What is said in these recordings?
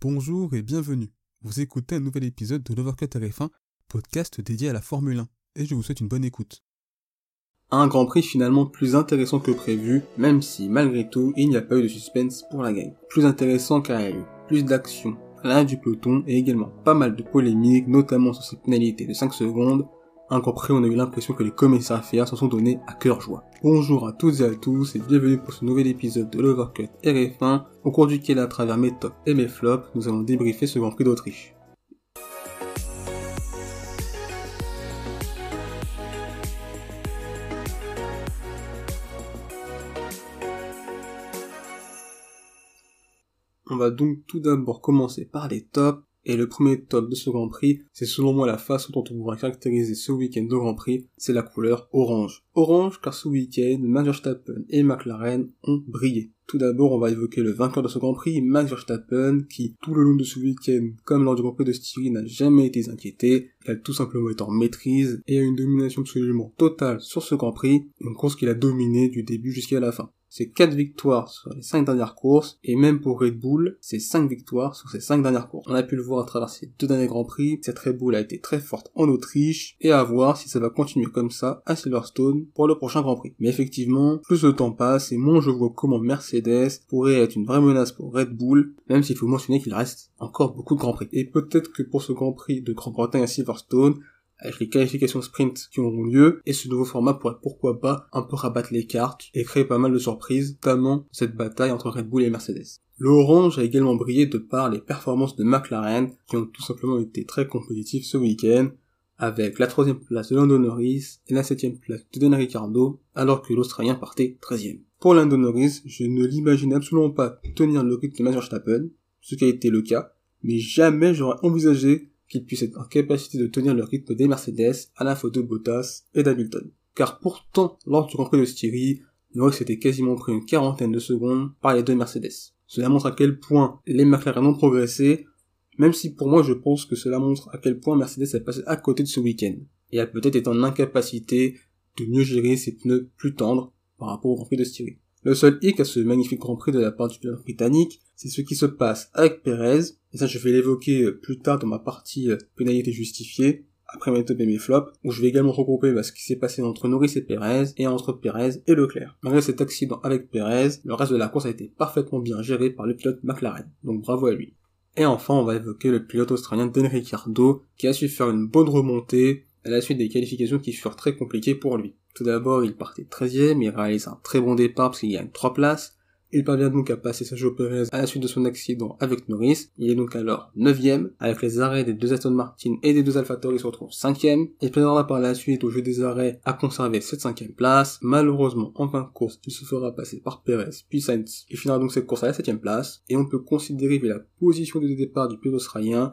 Bonjour et bienvenue. Vous écoutez un nouvel épisode de l'Overcut RF1, podcast dédié à la Formule 1, et je vous souhaite une bonne écoute. Un Grand Prix finalement plus intéressant que prévu, même si malgré tout il n'y a pas eu de suspense pour la gagne. Plus intéressant car il plus d'action l'intérieur du peloton et également pas mal de polémiques, notamment sur ces pénalités de 5 secondes, un compris, on a eu l'impression que les commissaires FIA s'en sont donnés à cœur joie. Bonjour à toutes et à tous et bienvenue pour ce nouvel épisode de l'Overcut RF1, au cours duquel à travers mes tops et mes flops, nous allons débriefer ce Grand Prix d'Autriche. On va donc tout d'abord commencer par les tops et le premier top de ce Grand Prix, c'est selon moi la façon dont on pourrait caractériser ce week-end de Grand Prix, c'est la couleur orange. Orange car ce week-end, Max Verstappen et McLaren ont brillé. Tout d'abord, on va évoquer le vainqueur de ce Grand Prix, Max Verstappen, qui tout le long de ce week-end, comme lors du Grand Prix de Styrie, n'a jamais été inquiété, il a tout simplement été en maîtrise et a une domination absolument totale sur ce Grand Prix, une course qu'il a dominée du début jusqu'à la fin c'est 4 victoires sur les 5 dernières courses, et même pour Red Bull, c'est 5 victoires sur ces 5 dernières courses. On a pu le voir à travers ces deux derniers Grands Prix, cette Red Bull a été très forte en Autriche, et à voir si ça va continuer comme ça à Silverstone pour le prochain Grand Prix. Mais effectivement, plus le temps passe, et moins je vois comment Mercedes pourrait être une vraie menace pour Red Bull, même s'il faut mentionner qu'il reste encore beaucoup de Grands Prix. Et peut-être que pour ce Grand Prix de Grande-Bretagne à Silverstone, avec les qualifications sprint qui auront lieu, et ce nouveau format pourrait pourquoi pas un peu rabattre les cartes et créer pas mal de surprises, notamment cette bataille entre Red Bull et Mercedes. L'orange a également brillé de par les performances de McLaren, qui ont tout simplement été très compétitifs ce week-end, avec la troisième place de Lando Norris et la septième place de Daniel Ricciardo, alors que l'Australien partait 13e. Pour Lando Norris, je ne l'imagine absolument pas tenir le rythme de Max Verstappen, ce qui a été le cas, mais jamais j'aurais envisagé qu'il puisse être en capacité de tenir le rythme des Mercedes à la faute de Bottas et d'Hamilton. Car pourtant, lors du Grand Prix de Styrie, Norris s'était quasiment pris une quarantaine de secondes par les deux Mercedes. Cela montre à quel point les McLaren ont progressé, même si pour moi je pense que cela montre à quel point Mercedes est passé à côté de ce week-end, et a peut-être été en incapacité de mieux gérer ses pneus plus tendres par rapport au Grand Prix de Styrie. Le seul hic à ce magnifique Grand Prix de la part du pilote britannique, c'est ce qui se passe avec Perez, et ça je vais l'évoquer euh, plus tard dans ma partie euh, pénalité justifiée, après mes top et mes flops, où je vais également regrouper bah, ce qui s'est passé entre Norris et Perez, et entre Perez et Leclerc. Malgré cet accident avec Perez, le reste de la course a été parfaitement bien géré par le pilote McLaren, donc bravo à lui. Et enfin, on va évoquer le pilote australien Dan Ricciardo, qui a su faire une bonne remontée à la suite des qualifications qui furent très compliquées pour lui. Tout d'abord, il partait 13ème, il réalise un très bon départ parce qu'il gagne 3 places. Il parvient donc à passer Sergio Perez à la suite de son accident avec Norris. Il est donc alors 9ème, avec les arrêts des deux Aston Martin et des deux AlphaTauri, il se retrouve 5ème. Il parviendra par la suite au jeu des arrêts à conserver cette cinquième place. Malheureusement, en fin de course, il se fera passer par Perez, puis Sainz. Il finira donc cette course à la septième place. Et on peut considérer que la position de départ du pilote australien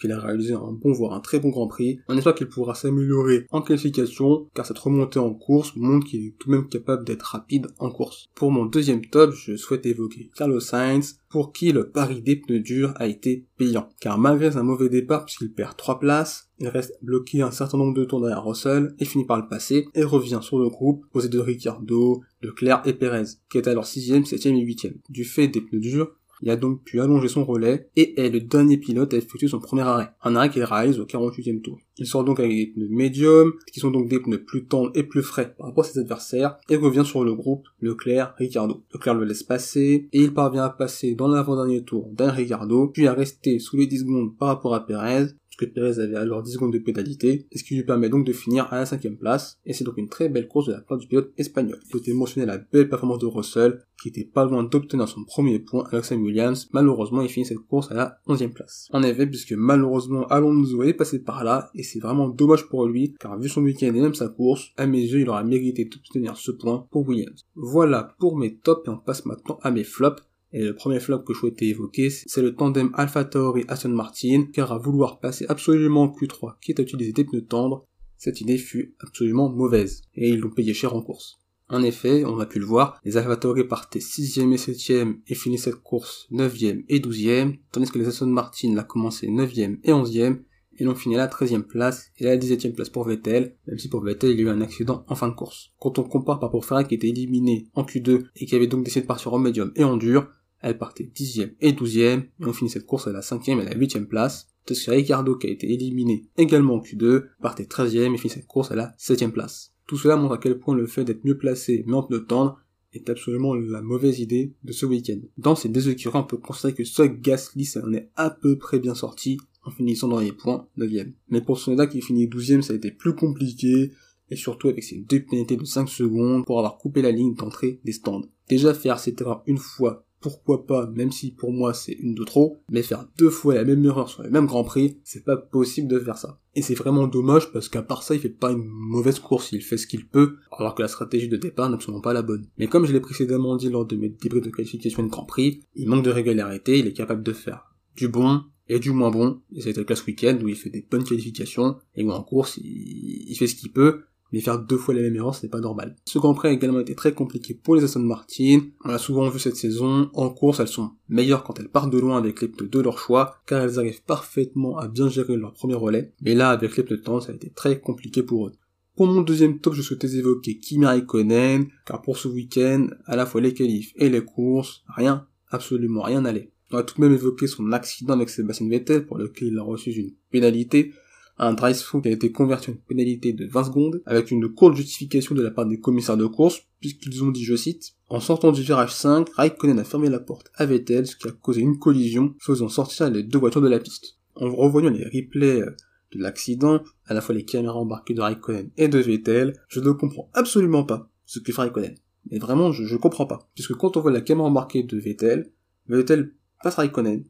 qu'il a réalisé un bon, voire un très bon Grand Prix. On espère qu'il pourra s'améliorer en qualification, car cette remontée en course montre qu'il est tout de même capable d'être rapide en course. Pour mon deuxième top, je souhaite évoquer Carlos Sainz, pour qui le pari des pneus durs a été payant. Car malgré un mauvais départ, puisqu'il perd 3 places, il reste bloqué un certain nombre de tours derrière Russell, et finit par le passer, et revient sur le groupe, posé de Ricardo, Leclerc et Perez, qui est alors 6ème, 7ème et 8ème. Du fait des pneus durs, il a donc pu allonger son relais et est le dernier pilote à effectuer son premier arrêt. Un arrêt qu'il réalise au 48e tour. Il sort donc avec des pneus médiums, qui sont donc des pneus plus tendres et plus frais par rapport à ses adversaires, et revient sur le groupe Leclerc, Ricardo. Leclerc le laisse passer, et il parvient à passer dans l'avant-dernier tour d'un Ricardo, puis à rester sous les 10 secondes par rapport à Perez, que Perez avait alors 10 secondes de pénalité, et ce qui lui permet donc de finir à la cinquième place, et c'est donc une très belle course de la part du pilote espagnol. Il faut mentionner la belle performance de Russell, qui était pas loin d'obtenir son premier point avec Sam Williams, malheureusement il finit cette course à la 11 place. En effet, puisque malheureusement Alonso est passé par là, et c'est vraiment dommage pour lui, car vu son week-end et même sa course, à mes yeux il aura mérité d'obtenir ce point pour Williams. Voilà pour mes tops, et on passe maintenant à mes flops. Et le premier flop que je souhaitais évoquer, c'est le tandem Alpha Tauri Aston Martin, car à vouloir passer absolument en Q3, quitte à utiliser des pneus tendres, cette idée fut absolument mauvaise, et ils l'ont payé cher en course. En effet, on a pu le voir, les AlphaTauri partaient 6ème et 7ème et finissaient cette course 9ème et 12ème, tandis que les Aston Martin l'a commencé 9ème et 11ème, et l'ont fini à la 13e place et à la 17e place pour Vettel, même si pour Vettel il y a eu un accident en fin de course. Quand on compare par rapport Ferrari qui était éliminé en Q2 et qui avait donc décidé de partir en médium et en dur, elle partait dixième et douzième, et on finit cette course à la cinquième et à la huitième place, tandis que Ricardo, qui a été éliminé également en Q2, partait treizième et finit cette course à la septième place. Tout cela montre à quel point le fait d'être mieux placé mais en pneu tendre est absolument la mauvaise idée de ce week-end. Dans ces deux on peut constater que seul Gasly en est à peu près bien sorti, en finissant dans les points, 9 Mais pour Sonoda qui finit 12 ça a été plus compliqué, et surtout avec ses deux pénalités de 5 secondes pour avoir coupé la ligne d'entrée des stands. Déjà faire cette erreur une fois, pourquoi pas, même si pour moi c'est une de trop, mais faire deux fois la même erreur sur le même Grand Prix, c'est pas possible de faire ça. Et c'est vraiment dommage parce qu'à part ça, il fait pas une mauvaise course, il fait ce qu'il peut, alors que la stratégie de départ n'est absolument pas la bonne. Mais comme je l'ai précédemment dit lors de mes débriefs de qualification de Grand Prix, il manque de régularité, il est capable de faire du bon, et du moins bon, et ça a été le week-end où il fait des bonnes qualifications, et où en course, il fait ce qu'il peut, mais faire deux fois la même erreur, c'est pas normal. Ce Grand Prix a également été très compliqué pour les Aston Martin. On l'a souvent vu cette saison. En course, elles sont meilleures quand elles partent de loin avec les pneus de leur choix, car elles arrivent parfaitement à bien gérer leur premier relais. Mais là, avec les pneus de temps, ça a été très compliqué pour eux. Pour mon deuxième top, je souhaitais évoquer Kimi Raikkonen, car pour ce week-end, à la fois les qualifs et les courses, rien, absolument rien n'allait. On a tout de même évoqué son accident avec Sébastien Vettel, pour lequel il a reçu une pénalité, un drive qui a été converti en pénalité de 20 secondes, avec une courte justification de la part des commissaires de course, puisqu'ils ont dit, je cite, en sortant du virage 5, Raikkonen a fermé la porte à Vettel, ce qui a causé une collision, faisant sortir les deux voitures de la piste. En revoyant les replays euh, de l'accident, à la fois les caméras embarquées de Raikkonen et de Vettel, je ne comprends absolument pas ce que fait Raikkonen. Mais vraiment, je, je comprends pas. Puisque quand on voit la caméra embarquée de Vettel, Vettel passe Raikkonen,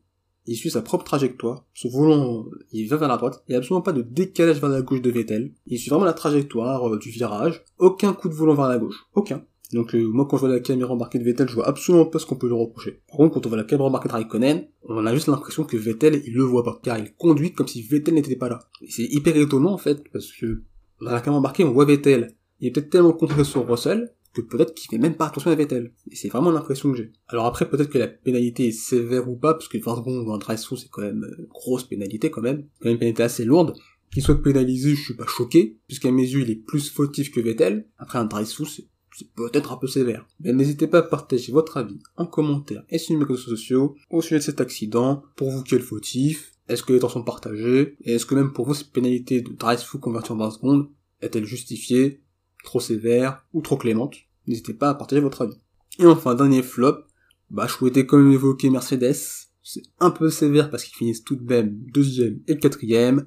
il suit sa propre trajectoire, son volant, il va vers la droite, il n'y a absolument pas de décalage vers la gauche de Vettel, il suit vraiment la trajectoire euh, du virage, aucun coup de volant vers la gauche, aucun. Donc euh, moi quand je vois la caméra embarquée de Vettel, je vois absolument pas ce qu'on peut lui reprocher. Par contre quand on voit la caméra embarquée de Raikkonen, on a juste l'impression que Vettel il le voit pas, car il conduit comme si Vettel n'était pas là. C'est hyper étonnant en fait, parce que dans la caméra embarquée on voit Vettel, il est peut-être tellement concentré sur Russell que peut-être qu'il fait même pas attention à Vettel. Et c'est vraiment l'impression que j'ai. Alors après, peut-être que la pénalité est sévère ou pas, parce que 20 secondes un drive c'est quand même une grosse pénalité quand même. Quand même une pénalité assez lourde. Qu'il soit pénalisé, je suis pas choqué, puisqu'à mes yeux, il est plus fautif que Vettel. Après, un drive c'est c'est peut-être un peu sévère. Mais n'hésitez pas à partager votre avis en commentaire et sur les réseaux sociaux au sujet de cet accident. Pour vous, quel fautif? Est-ce que les temps sont partagés? Et est-ce que même pour vous, cette pénalité de drive through convertie en 20 secondes est-elle justifiée, trop sévère ou trop clémente? N'hésitez pas à partager votre avis. Et enfin, dernier flop, bah, je souhaitais quand même évoquer Mercedes. C'est un peu sévère parce qu'ils finissent tout de même deuxième et quatrième,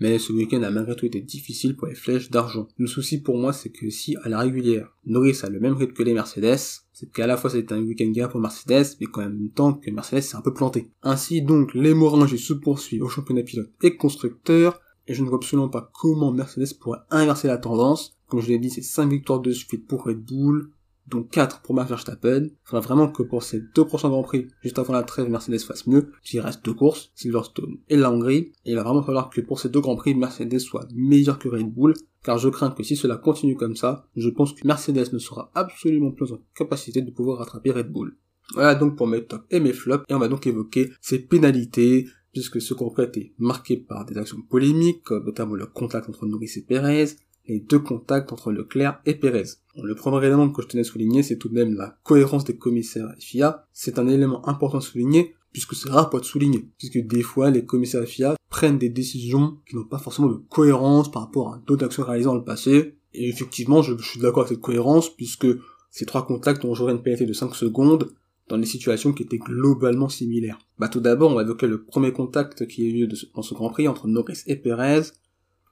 mais ce week-end a malgré tout été difficile pour les flèches d'argent. Le souci pour moi, c'est que si à la régulière, Norris a le même rythme que les Mercedes, c'est qu'à la fois c'est un week-end gagnant pour Mercedes, mais quand même temps que Mercedes s'est un peu planté. Ainsi donc, les l'hémorragie se poursuit au championnat pilote et constructeur, et je ne vois absolument pas comment Mercedes pourrait inverser la tendance, comme je l'ai dit, c'est 5 victoires de suite pour Red Bull, dont 4 pour Max Verstappen. Il faudra vraiment que pour ces deux prochains Grands Prix, juste avant la trêve, Mercedes fasse mieux. Il reste deux courses, Silverstone et la Hongrie. Et il va vraiment falloir que pour ces deux Grands Prix, Mercedes soit meilleur que Red Bull, car je crains que si cela continue comme ça, je pense que Mercedes ne sera absolument plus en capacité de pouvoir rattraper Red Bull. Voilà donc pour mes tops et mes flops, et on va donc évoquer ces pénalités, puisque ce Grand Prix a été marqué par des actions polémiques, notamment le contact entre Norris et Perez, les deux contacts entre Leclerc et Pérez. le premier élément que je tenais à souligner, c'est tout de même la cohérence des commissaires FIA. C'est un élément important à souligner, puisque c'est rare pour être souligné, puisque des fois, les commissaires FIA prennent des décisions qui n'ont pas forcément de cohérence par rapport à d'autres actions réalisées dans le passé. Et effectivement, je, suis d'accord avec cette cohérence, puisque ces trois contacts ont joué une pénalité de 5 secondes, dans des situations qui étaient globalement similaires. Bah tout d'abord, on va évoquer le premier contact qui a eu lieu dans ce Grand Prix entre Norris et Perez,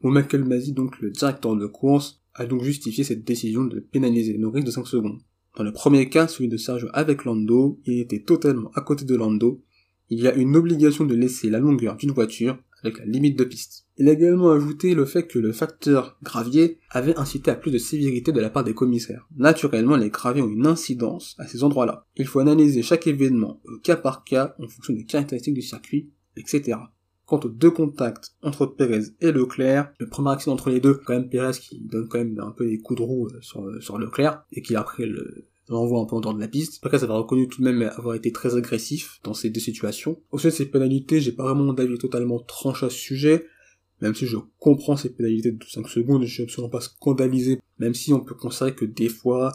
où Michael donc le directeur de course, a donc justifié cette décision de pénaliser Norris de 5 secondes. Dans le premier cas, celui de Sergio avec Lando, il était totalement à côté de Lando. Il y a une obligation de laisser la longueur d'une voiture avec la limite de piste. Il a également ajouté le fait que le facteur gravier avait incité à plus de sévérité de la part des commissaires. Naturellement, les graviers ont une incidence à ces endroits-là. Il faut analyser chaque événement au cas par cas en fonction des caractéristiques du circuit, etc. Quant aux deux contacts entre Pérez et Leclerc, le premier accident entre les deux, quand même Pérez qui donne quand même un peu des coups de roue euh, sur, euh, sur Leclerc, et qui après le, l'envoie un peu en dehors de la piste. Pérez avait reconnu tout de même avoir été très agressif dans ces deux situations. Au sujet de ces pénalités, j'ai pas vraiment d'avis totalement tranché à ce sujet, même si je comprends ces pénalités de 5 secondes, je suis absolument pas scandalisé, même si on peut considérer que des fois,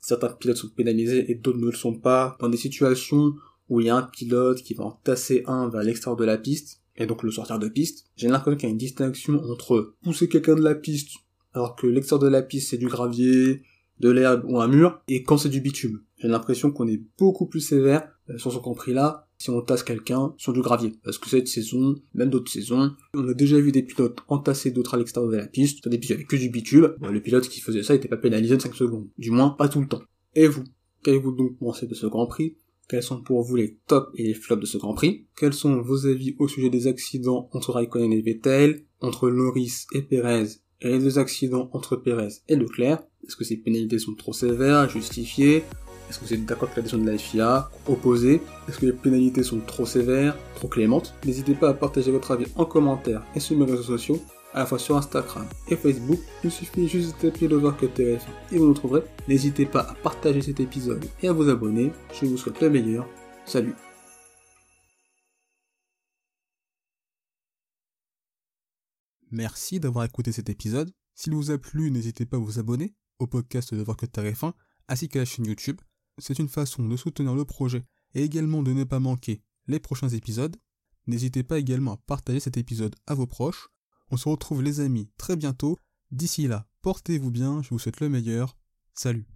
certains pilotes sont pénalisés et d'autres ne le sont pas, dans des situations où il y a un pilote qui va en tasser un vers l'extérieur de la piste, et donc le sortir de piste, j'ai l'impression qu'il y a une distinction entre pousser quelqu'un de la piste, alors que l'extérieur de la piste c'est du gravier, de l'herbe ou un mur, et quand c'est du bitume. J'ai l'impression qu'on est beaucoup plus sévère euh, sur ce compris là si on tasse quelqu'un sur du gravier. Parce que cette saison, même d'autres saisons, on a déjà vu des pilotes entasser d'autres à l'extérieur de la piste, des pistes avec que du bitume. le pilote qui faisait ça n'était pas pénalisé de 5 secondes. Du moins, pas tout le temps. Et vous Qu'avez-vous donc pensé de ce Grand Prix? Quels sont pour vous les tops et les flops de ce Grand Prix? Quels sont vos avis au sujet des accidents entre Raikkonen et Vettel, entre Loris et Perez, et les deux accidents entre Perez et Leclerc? Est-ce que ces pénalités sont trop sévères, justifiées est-ce que vous êtes d'accord avec la décision de la FIA? Opposé Est-ce que les pénalités sont trop sévères, trop clémentes? N'hésitez pas à partager votre avis en commentaire et sur mes réseaux sociaux, à la fois sur Instagram et Facebook. Il suffit juste de taper le que TF et vous nous trouverez. N'hésitez pas à partager cet épisode et à vous abonner. Je vous souhaite le meilleur. Salut Merci d'avoir écouté cet épisode. S'il vous a plu, n'hésitez pas à vous abonner au podcast de que TF1 ainsi qu'à la chaîne YouTube c'est une façon de soutenir le projet et également de ne pas manquer les prochains épisodes. N'hésitez pas également à partager cet épisode à vos proches. On se retrouve les amis très bientôt. D'ici là, portez-vous bien, je vous souhaite le meilleur. Salut